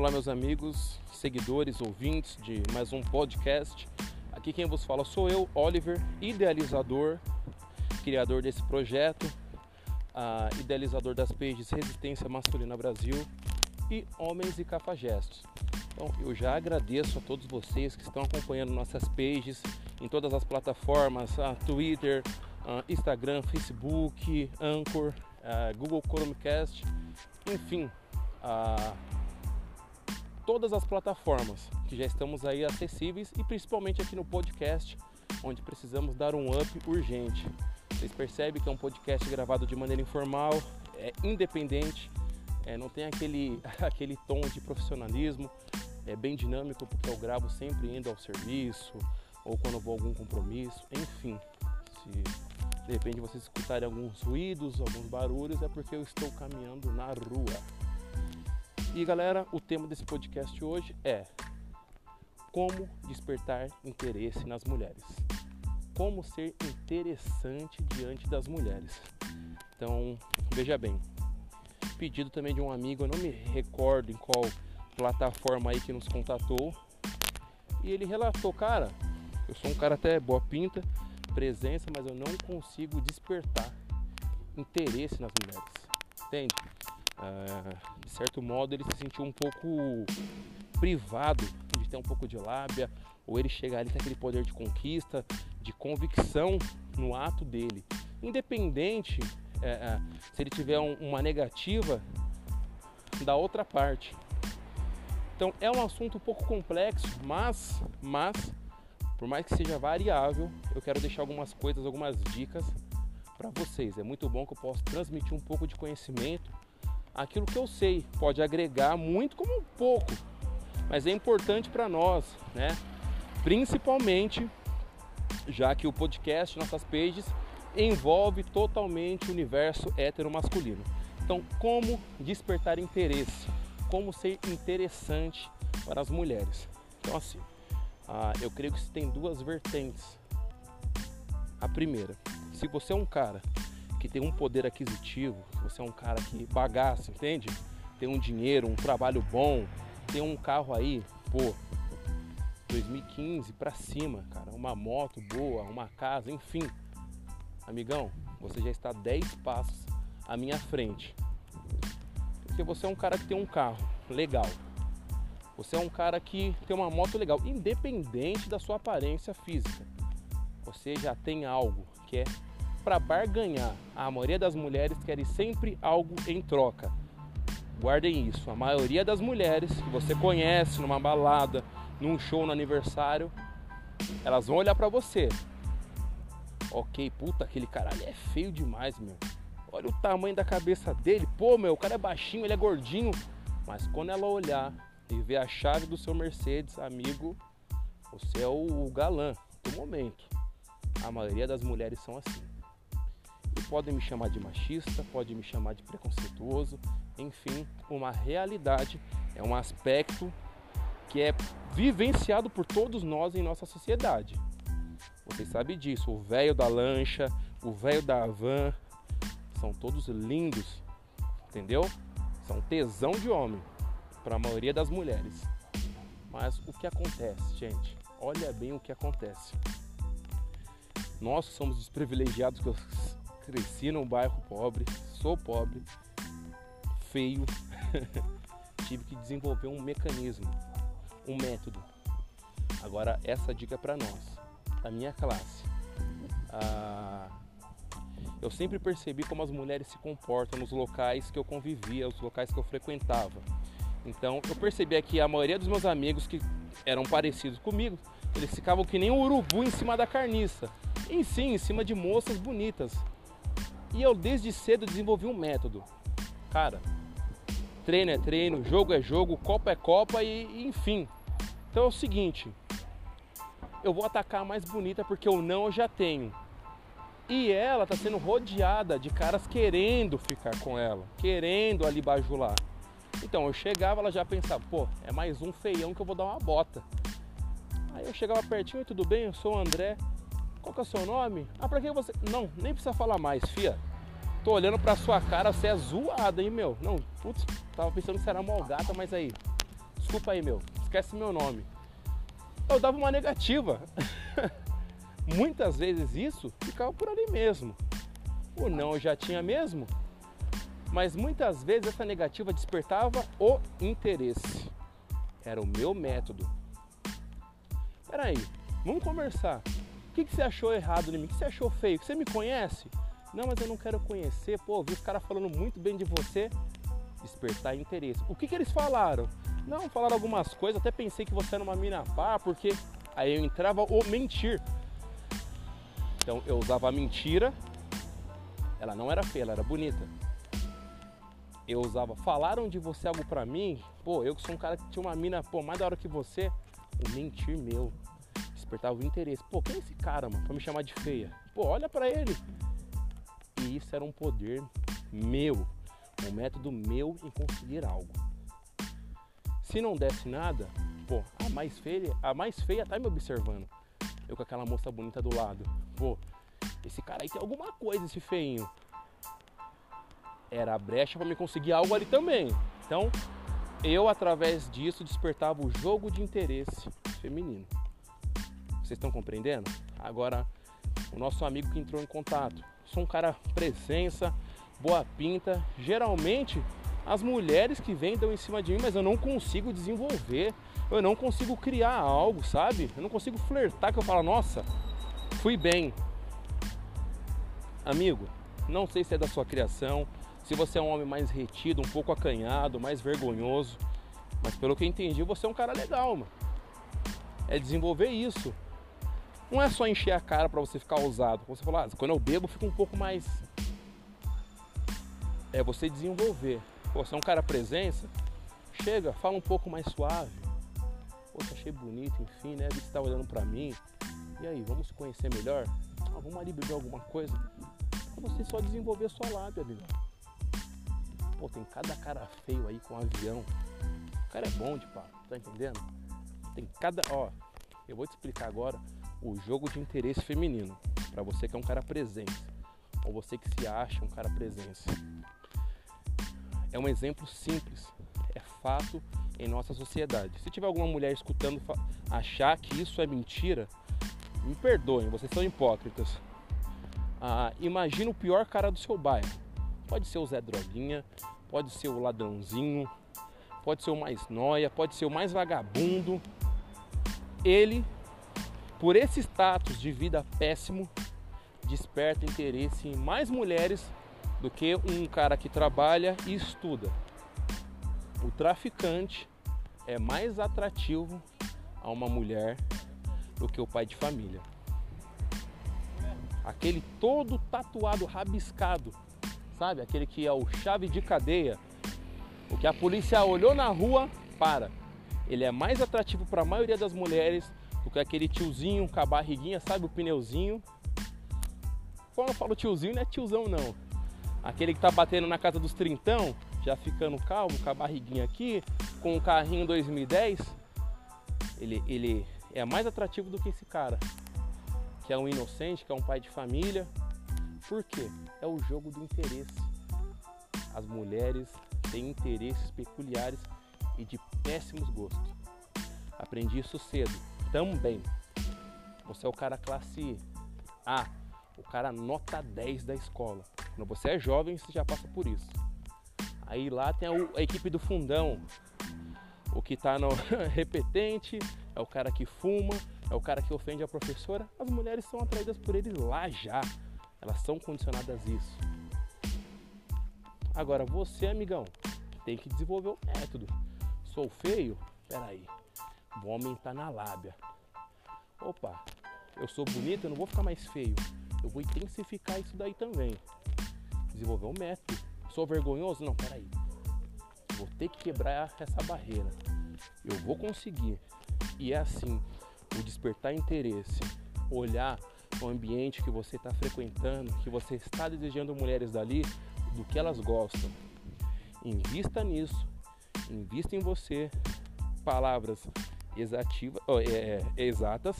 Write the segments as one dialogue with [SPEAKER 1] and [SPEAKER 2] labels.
[SPEAKER 1] Olá, meus amigos, seguidores, ouvintes de mais um podcast. Aqui quem vos fala sou eu, Oliver, idealizador, criador desse projeto, uh, idealizador das pages Resistência Masculina Brasil e Homens e Cafagestos. Então, eu já agradeço a todos vocês que estão acompanhando nossas pages em todas as plataformas, uh, Twitter, uh, Instagram, Facebook, Anchor, Google Chromecast, enfim, todas as plataformas que já estamos aí acessíveis e principalmente aqui no podcast, onde precisamos dar um up urgente. Vocês percebem que é um podcast gravado de maneira informal, é independente, é, não tem aquele, aquele tom de profissionalismo, é bem dinâmico porque eu gravo sempre indo ao serviço ou quando vou a algum compromisso, enfim. Se de repente vocês escutarem alguns ruídos, alguns barulhos, é porque eu estou caminhando na rua. E galera, o tema desse podcast hoje é como despertar interesse nas mulheres. Como ser interessante diante das mulheres. Então, veja bem. Pedido também de um amigo, eu não me recordo em qual plataforma aí que nos contatou. E ele relatou, cara, eu sou um cara até boa pinta, presença, mas eu não consigo despertar interesse nas mulheres. Entende? Ah, de certo modo ele se sentiu um pouco privado de ter um pouco de lábia, ou ele chegar ali com aquele poder de conquista, de convicção no ato dele. Independente é, é, se ele tiver um, uma negativa da outra parte. Então é um assunto um pouco complexo, mas, mas por mais que seja variável, eu quero deixar algumas coisas, algumas dicas para vocês. É muito bom que eu possa transmitir um pouco de conhecimento aquilo que eu sei pode agregar muito como um pouco, mas é importante para nós, né? Principalmente já que o podcast, nossas pages, envolve totalmente o universo heteromasculino. Então, como despertar interesse, como ser interessante para as mulheres. Então, assim, ah, eu creio que tem duas vertentes. A primeira, se você é um cara que tem um poder aquisitivo, você é um cara que bagaça, entende? Tem um dinheiro, um trabalho bom, tem um carro aí, pô, 2015 para cima, cara, uma moto boa, uma casa, enfim. Amigão, você já está 10 passos à minha frente. Porque você é um cara que tem um carro legal. Você é um cara que tem uma moto legal, independente da sua aparência física. Você já tem algo que é para barganhar. A maioria das mulheres querem sempre algo em troca. Guardem isso. A maioria das mulheres que você conhece numa balada, num show no aniversário, elas vão olhar para você. Ok, puta, aquele caralho é feio demais, meu. Olha o tamanho da cabeça dele. Pô, meu, o cara é baixinho, ele é gordinho. Mas quando ela olhar e ver a chave do seu Mercedes, amigo, você é o galã do momento. A maioria das mulheres são assim. Podem me chamar de machista, podem me chamar de preconceituoso, enfim, uma realidade, é um aspecto que é vivenciado por todos nós em nossa sociedade. Vocês sabem disso, o velho da lancha, o velho da van, são todos lindos, entendeu? São tesão de homem para a maioria das mulheres. Mas o que acontece, gente? Olha bem o que acontece. Nós somos os privilegiados que eu cresci num bairro pobre, sou pobre, feio. Tive que desenvolver um mecanismo, um método. Agora essa dica é para nós, da minha classe. Ah, eu sempre percebi como as mulheres se comportam nos locais que eu convivia, os locais que eu frequentava. Então eu percebi que a maioria dos meus amigos que eram parecidos comigo, eles ficavam que nem um urubu em cima da carniça. Em si, em cima de moças bonitas. E eu desde cedo desenvolvi um método. Cara, treino é treino, jogo é jogo, copa é copa e, enfim. Então é o seguinte, eu vou atacar a mais bonita porque o não eu já tenho. E ela tá sendo rodeada de caras querendo ficar com ela, querendo ali bajular. Então eu chegava, ela já pensava, pô, é mais um feião que eu vou dar uma bota. Aí eu chegava pertinho, tudo bem, eu sou o André. Qual que é o seu nome? Ah, pra que você. Não, nem precisa falar mais, fia. Tô olhando pra sua cara, você é zoada, hein, meu? Não, putz, tava pensando que você era mal gata, mas aí. desculpa aí, meu, esquece meu nome. Eu dava uma negativa. Muitas vezes isso ficava por ali mesmo. O não eu já tinha mesmo, mas muitas vezes essa negativa despertava o interesse. Era o meu método. Peraí, vamos conversar. O que, que você achou errado em mim? O que você achou feio? Você me conhece? Não, mas eu não quero conhecer. Pô, vi os caras falando muito bem de você. Despertar interesse. O que, que eles falaram? Não, falaram algumas coisas. Até pensei que você era uma mina pá, porque aí eu entrava o mentir. Então eu usava a mentira. Ela não era feia, ela era bonita. Eu usava, falaram de você algo pra mim. Pô, eu que sou um cara que tinha uma mina, pô, mais da hora que você. O mentir meu despertava o interesse. Pô, quem é esse cara, mano, pra me chamar de feia? Pô, olha pra ele. E isso era um poder meu, um método meu em conseguir algo. Se não desse nada, pô, a mais feia, a mais feia tá me observando. Eu com aquela moça bonita do lado. Pô, esse cara aí tem alguma coisa, esse feinho. Era a brecha para me conseguir algo ali também. Então, eu através disso despertava o jogo de interesse feminino. Vocês estão compreendendo? Agora, o nosso amigo que entrou em contato. Sou um cara presença, boa pinta. Geralmente, as mulheres que vêm dão em cima de mim, mas eu não consigo desenvolver. Eu não consigo criar algo, sabe? Eu não consigo flertar que eu falo, nossa, fui bem. Amigo, não sei se é da sua criação, se você é um homem mais retido, um pouco acanhado, mais vergonhoso, mas pelo que eu entendi, você é um cara legal, mano. É desenvolver isso. Não é só encher a cara para você ficar ousado. Você falou, ah, quando eu bebo, fica um pouco mais. É você desenvolver. Pô, você é um cara presença, chega, fala um pouco mais suave. Te achei bonito, enfim, né? Você tá olhando pra mim. E aí, vamos se conhecer melhor? Ah, vamos ali beber alguma coisa? Pra você só desenvolver a sua lábia, amigo. Pô, tem cada cara feio aí com avião. O cara é bom de papo, tá entendendo? Tem cada. Ó, eu vou te explicar agora o jogo de interesse feminino. Para você que é um cara presença, ou você que se acha um cara presença. É um exemplo simples, é fato em nossa sociedade. Se tiver alguma mulher escutando achar que isso é mentira, me perdoem, vocês são hipócritas. Ah, imagina o pior cara do seu bairro. Pode ser o Zé Droguinha, pode ser o ladrãozinho, pode ser o mais noia, pode ser o mais vagabundo. Ele por esse status de vida péssimo, desperta interesse em mais mulheres do que um cara que trabalha e estuda. O traficante é mais atrativo a uma mulher do que o pai de família. Aquele todo tatuado, rabiscado, sabe? Aquele que é o chave de cadeia. O que a polícia olhou na rua, para. Ele é mais atrativo para a maioria das mulheres porque aquele tiozinho com a barriguinha, sabe o pneuzinho? Quando eu falo tiozinho, não é tiozão não. Aquele que tá batendo na casa dos trintão, já ficando calmo, com a barriguinha aqui, com um carrinho 2010, ele, ele é mais atrativo do que esse cara, que é um inocente, que é um pai de família. Por quê? É o jogo do interesse. As mulheres têm interesses peculiares e de péssimos gostos. Aprendi isso cedo também. Você é o cara classe A, o cara nota 10 da escola. Quando você é jovem, você já passa por isso. Aí lá tem a, a equipe do fundão. O que está no repetente, é o cara que fuma, é o cara que ofende a professora. As mulheres são atraídas por eles lá já. Elas são condicionadas a isso. Agora você, amigão, tem que desenvolver o método. Sou feio? Peraí. Vou aumentar na lábia. Opa, eu sou bonito, eu não vou ficar mais feio. Eu vou intensificar isso daí também. Desenvolver um método. Sou vergonhoso? Não, peraí. Vou ter que quebrar essa barreira. Eu vou conseguir. E é assim, o despertar interesse, olhar o ambiente que você está frequentando, que você está desejando mulheres dali, do que elas gostam. Invista nisso, invista em você. Palavras exativa, oh, é, é, exatas.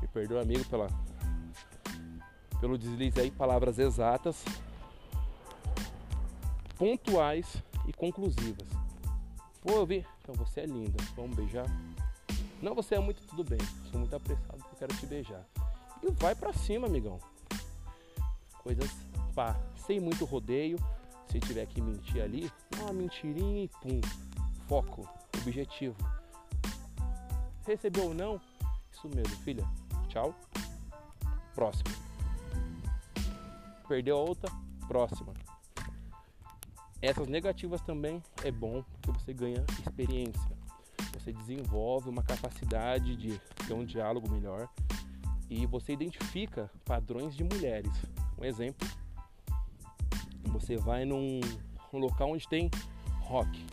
[SPEAKER 1] Me perdoa, amigo, pela, pelo deslize aí, palavras exatas, pontuais e conclusivas. Pô, eu vi, Então você é linda, vamos beijar? Não, você é muito tudo bem, sou muito apressado, eu quero te beijar. E vai pra cima, amigão. Coisas pá, sem muito rodeio. Se tiver que mentir ali, uma mentirinha e pum. Foco, objetivo. Recebeu ou não? Isso mesmo, filha. Tchau. Próximo. Perdeu a outra? Próxima. Essas negativas também é bom porque você ganha experiência. Você desenvolve uma capacidade de ter um diálogo melhor e você identifica padrões de mulheres. Um exemplo, você vai num local onde tem rock,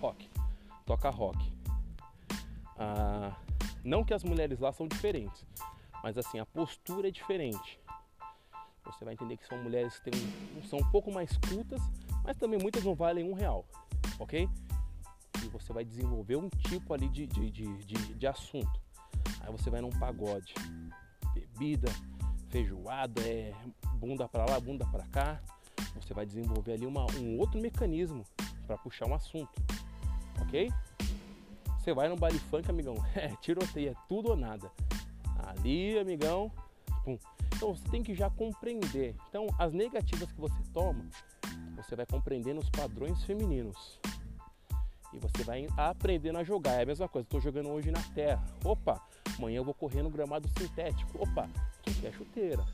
[SPEAKER 1] rock, toca rock. Não que as mulheres lá são diferentes, mas assim a postura é diferente. Você vai entender que são mulheres que têm, são um pouco mais cultas, mas também muitas não valem um real, ok? E você vai desenvolver um tipo ali de, de, de, de, de assunto. Aí você vai num pagode, bebida, feijoada, é bunda para lá, bunda para cá. Você vai desenvolver ali uma, um outro mecanismo para puxar um assunto, ok? Você vai no baile funk, amigão, é tiroteio, é tudo ou nada. Ali, amigão, pum. Então você tem que já compreender. Então as negativas que você toma, você vai compreendendo os padrões femininos. E você vai aprendendo a jogar. É a mesma coisa, estou jogando hoje na terra. Opa, amanhã eu vou correr no gramado sintético. Opa, troquei a chuteira.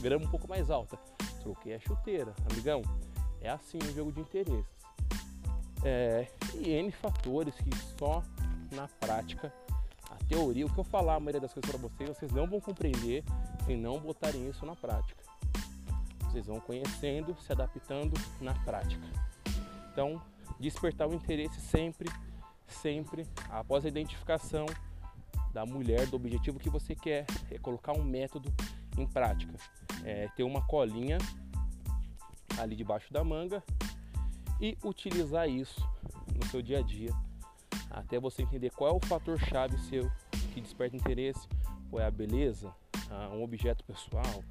[SPEAKER 1] Grama um pouco mais alta. Troquei a chuteira. Amigão, é assim o jogo de interesses. É, e N fatores que só na prática, a teoria, o que eu falar a maioria das coisas para vocês, vocês não vão compreender se não botarem isso na prática. Vocês vão conhecendo, se adaptando na prática. Então, despertar o interesse sempre, sempre após a identificação da mulher, do objetivo que você quer, é colocar um método em prática. É ter uma colinha ali debaixo da manga e utilizar isso no seu dia a dia até você entender qual é o fator chave seu que desperta interesse, qual é a beleza, um objeto pessoal,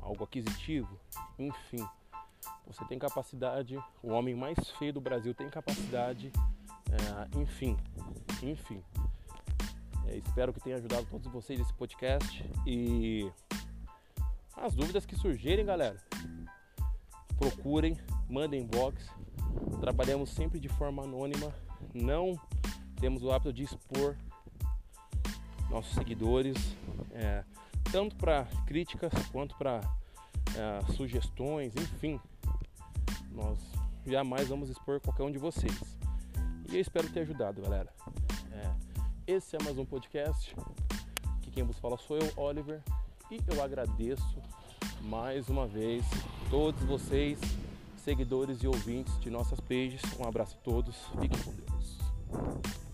[SPEAKER 1] algo aquisitivo, enfim. Você tem capacidade, o homem mais feio do Brasil tem capacidade, é, enfim, enfim. É, espero que tenha ajudado todos vocês nesse podcast e as dúvidas que surgirem, galera, procurem, mandem inbox. Trabalhamos sempre de forma anônima, não temos o hábito de expor nossos seguidores, é, tanto para críticas quanto para é, sugestões, enfim. Nós jamais vamos expor qualquer um de vocês. E eu espero ter ajudado, galera. É, esse é mais um podcast. Que quem vos fala sou eu, Oliver. E eu agradeço mais uma vez todos vocês, seguidores e ouvintes de nossas pages. Um abraço a todos. Fiquem com Deus.